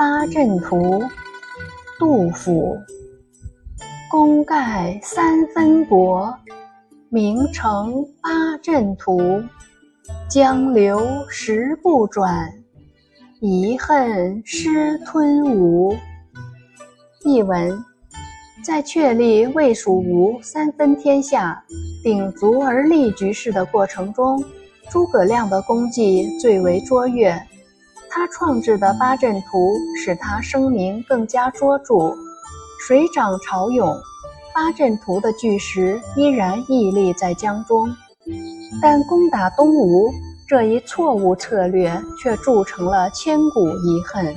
八阵图，杜甫。功盖三分国，名成八阵图。江流石不转，遗恨失吞吴。译文：在确立魏、蜀、吴三分天下、鼎足而立局势的过程中，诸葛亮的功绩最为卓越。他创制的八阵图使他声名更加卓著。水涨潮涌，八阵图的巨石依然屹立在江中。但攻打东吴这一错误策略，却铸成了千古遗恨。